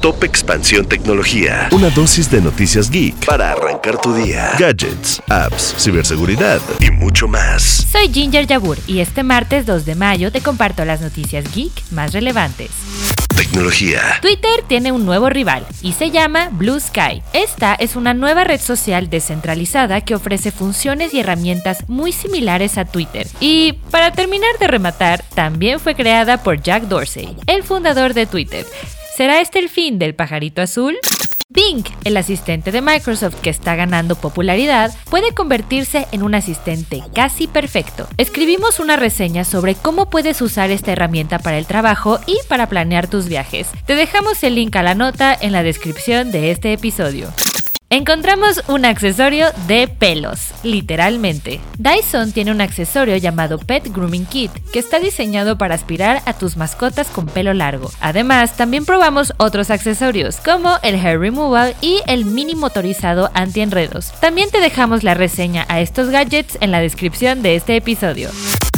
Top Expansión Tecnología. Una dosis de noticias geek para arrancar tu día. Gadgets, apps, ciberseguridad y mucho más. Soy Ginger Yabur y este martes 2 de mayo te comparto las noticias geek más relevantes. Tecnología. Twitter tiene un nuevo rival y se llama Blue Sky. Esta es una nueva red social descentralizada que ofrece funciones y herramientas muy similares a Twitter. Y para terminar de rematar, también fue creada por Jack Dorsey, el fundador de Twitter. ¿Será este el fin del pajarito azul? Bing, el asistente de Microsoft que está ganando popularidad, puede convertirse en un asistente casi perfecto. Escribimos una reseña sobre cómo puedes usar esta herramienta para el trabajo y para planear tus viajes. Te dejamos el link a la nota en la descripción de este episodio. Encontramos un accesorio de pelos, literalmente. Dyson tiene un accesorio llamado Pet Grooming Kit, que está diseñado para aspirar a tus mascotas con pelo largo. Además, también probamos otros accesorios, como el Hair Removal y el mini motorizado anti-enredos. También te dejamos la reseña a estos gadgets en la descripción de este episodio.